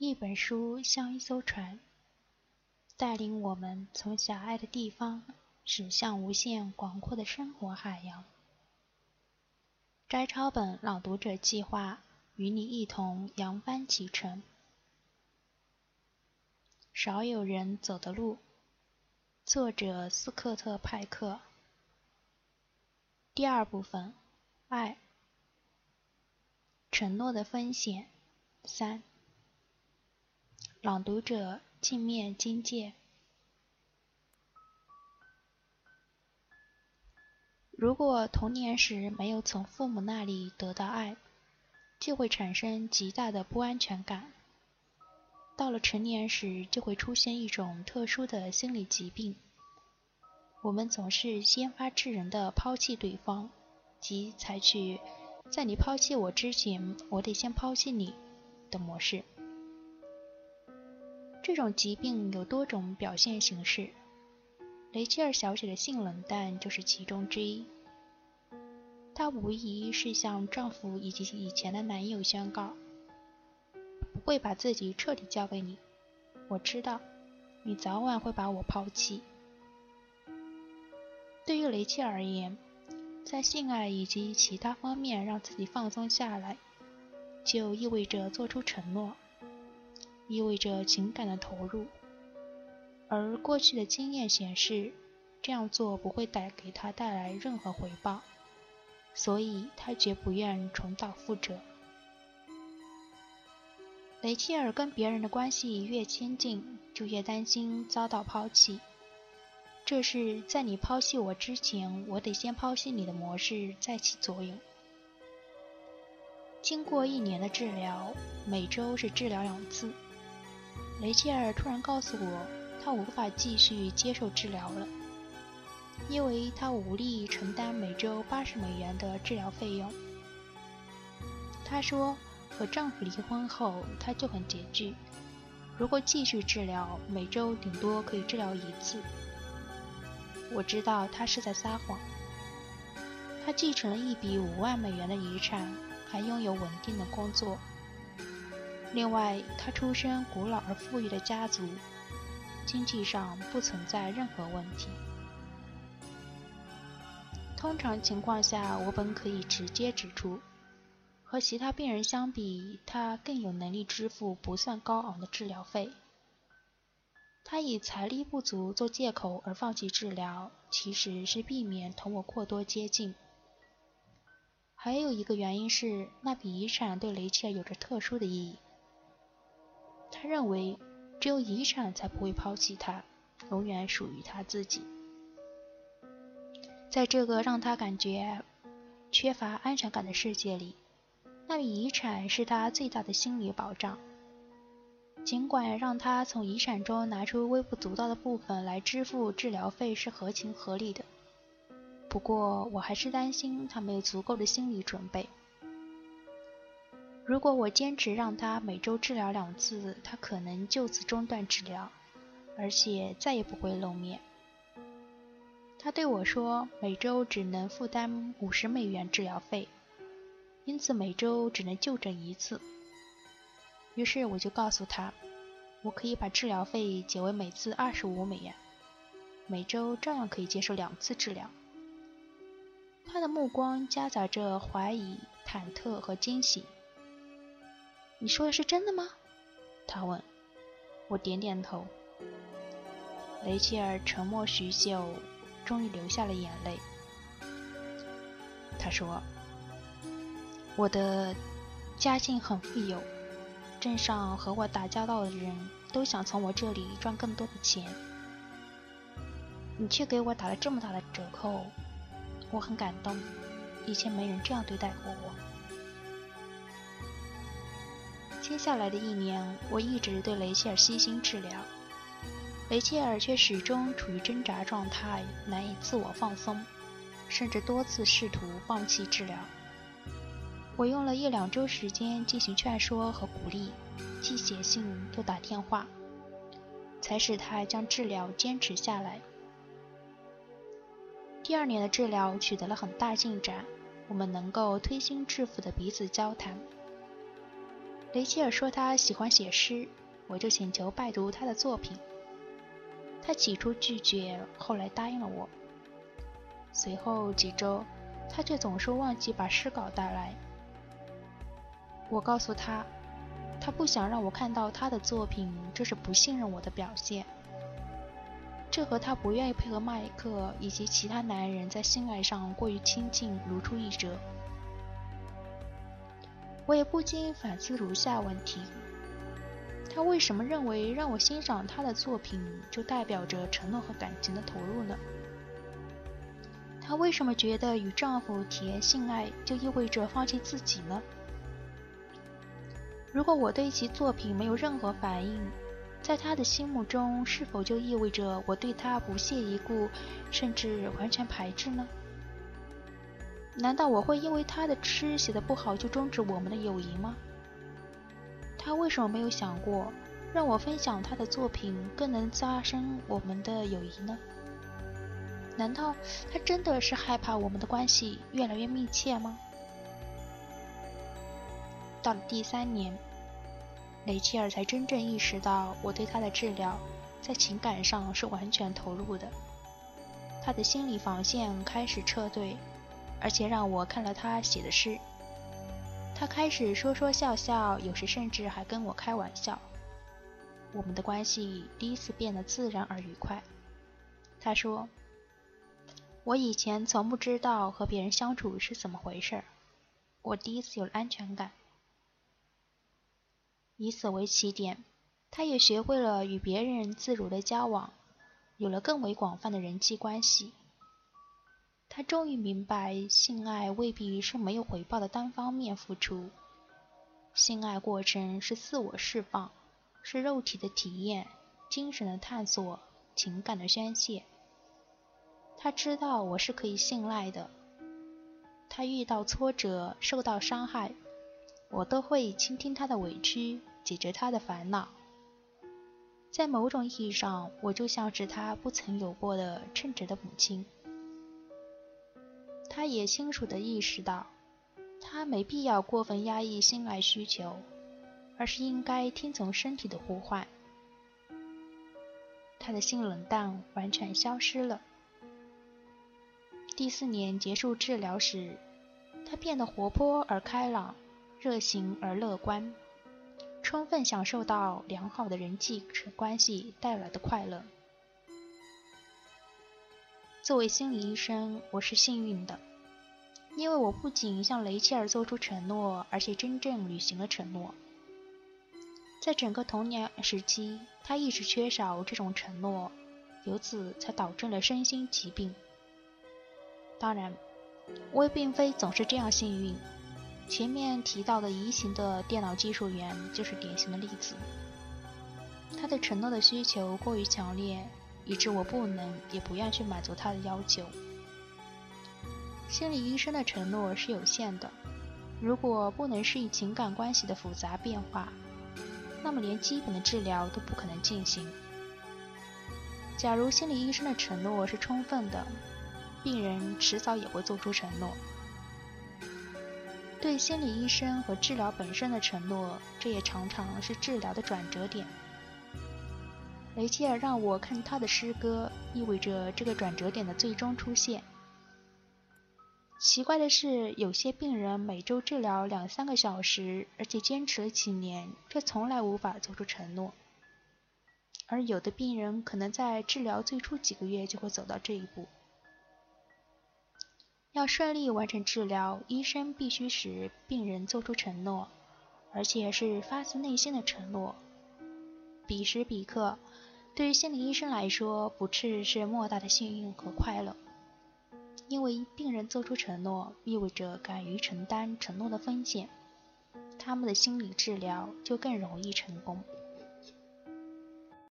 一本书像一艘船，带领我们从狭隘的地方驶向无限广阔的生活海洋。摘抄本朗读者计划与你一同扬帆启程。少有人走的路，作者斯科特·派克。第二部分，爱，承诺的风险，三。朗读者：镜面金界。如果童年时没有从父母那里得到爱，就会产生极大的不安全感。到了成年时，就会出现一种特殊的心理疾病。我们总是先发制人的抛弃对方，即采取“在你抛弃我之前，我得先抛弃你”的模式。这种疾病有多种表现形式，雷切尔小姐的性冷淡就是其中之一。她无疑是向丈夫以及以前的男友宣告，不会把自己彻底交给你。我知道，你早晚会把我抛弃。对于雷切尔而言，在性爱以及其他方面让自己放松下来，就意味着做出承诺。意味着情感的投入，而过去的经验显示，这样做不会带给他带来任何回报，所以他绝不愿重蹈覆辙。雷切尔跟别人的关系越亲近，就越担心遭到抛弃。这是在你抛弃我之前，我得先抛弃你的模式再起作用。经过一年的治疗，每周是治疗两次。雷切尔突然告诉我，她无法继续接受治疗了，因为她无力承担每周八十美元的治疗费用。她说，和丈夫离婚后，她就很拮据，如果继续治疗，每周顶多可以治疗一次。我知道她是在撒谎。她继承了一笔五万美元的遗产，还拥有稳定的工作。另外，他出身古老而富裕的家族，经济上不存在任何问题。通常情况下，我本可以直接指出，和其他病人相比，他更有能力支付不算高昂的治疗费。他以财力不足做借口而放弃治疗，其实是避免同我过多接近。还有一个原因是，那笔遗产对雷切尔有着特殊的意义。他认为，只有遗产才不会抛弃他，永远属于他自己。在这个让他感觉缺乏安全感的世界里，那笔遗产是他最大的心理保障。尽管让他从遗产中拿出微不足道的部分来支付治疗费是合情合理的，不过我还是担心他没有足够的心理准备。如果我坚持让他每周治疗两次，他可能就此中断治疗，而且再也不会露面。他对我说，每周只能负担五十美元治疗费，因此每周只能就诊一次。于是我就告诉他，我可以把治疗费减为每次二十五美元，每周照样可以接受两次治疗。他的目光夹杂着怀疑、忐忑和惊喜。你说的是真的吗？他问。我点点头。雷切尔沉默许久，终于流下了眼泪。他说：“我的家境很富有，镇上和我打交道的人都想从我这里赚更多的钱，你却给我打了这么大的折扣，我很感动。以前没人这样对待过我。”接下来的一年，我一直对雷切尔悉心治疗，雷切尔却始终处于挣扎状态，难以自我放松，甚至多次试图放弃治疗。我用了一两周时间进行劝说和鼓励，既写信又打电话，才使他将治疗坚持下来。第二年的治疗取得了很大进展，我们能够推心置腹的彼此交谈。雷切尔说他喜欢写诗，我就请求拜读他的作品。他起初拒绝，后来答应了我。随后几周，他却总是忘记把诗稿带来。我告诉他，他不想让我看到他的作品，这是不信任我的表现。这和他不愿意配合麦克以及其他男人在性爱上过于亲近如出一辙。我也不禁反思如下问题：他为什么认为让我欣赏他的作品就代表着承诺和感情的投入呢？他为什么觉得与丈夫体验性爱就意味着放弃自己呢？如果我对其作品没有任何反应，在他的心目中，是否就意味着我对他不屑一顾，甚至完全排斥呢？难道我会因为他的诗写的不好就终止我们的友谊吗？他为什么没有想过让我分享他的作品更能加深我们的友谊呢？难道他真的是害怕我们的关系越来越密切吗？到了第三年。雷切尔才真正意识到，我对他的治疗在情感上是完全投入的。他的心理防线开始撤退，而且让我看了他写的诗。他开始说说笑笑，有时甚至还跟我开玩笑。我们的关系第一次变得自然而愉快。他说：“我以前从不知道和别人相处是怎么回事儿，我第一次有了安全感。”以此为起点，他也学会了与别人自如的交往，有了更为广泛的人际关系。他终于明白，性爱未必是没有回报的单方面付出，性爱过程是自我释放，是肉体的体验、精神的探索、情感的宣泄。他知道我是可以信赖的，他遇到挫折、受到伤害。我都会倾听他的委屈，解决他的烦恼。在某种意义上，我就像是他不曾有过的称职的母亲。他也清楚地意识到，他没必要过分压抑性爱需求，而是应该听从身体的呼唤。他的性冷淡完全消失了。第四年结束治疗时，他变得活泼而开朗。热情而乐观，充分享受到良好的人际关系带来的快乐。作为心理医生，我是幸运的，因为我不仅向雷切尔做出承诺，而且真正履行了承诺。在整个童年时期，他一直缺少这种承诺，由此才导致了身心疾病。当然，我也并非总是这样幸运。前面提到的移情的电脑技术员就是典型的例子。他对承诺的需求过于强烈，以致我不能也不愿去满足他的要求。心理医生的承诺是有限的，如果不能适应情感关系的复杂变化，那么连基本的治疗都不可能进行。假如心理医生的承诺是充分的，病人迟早也会做出承诺。对心理医生和治疗本身的承诺，这也常常是治疗的转折点。雷切尔让我看他的诗歌，意味着这个转折点的最终出现。奇怪的是，有些病人每周治疗两三个小时，而且坚持了几年，却从来无法做出承诺；而有的病人可能在治疗最初几个月就会走到这一步。要顺利完成治疗，医生必须使病人做出承诺，而且是发自内心的承诺。彼时彼刻，对于心理医生来说，不治是莫大的幸运和快乐，因为病人做出承诺，意味着敢于承担承诺的风险，他们的心理治疗就更容易成功。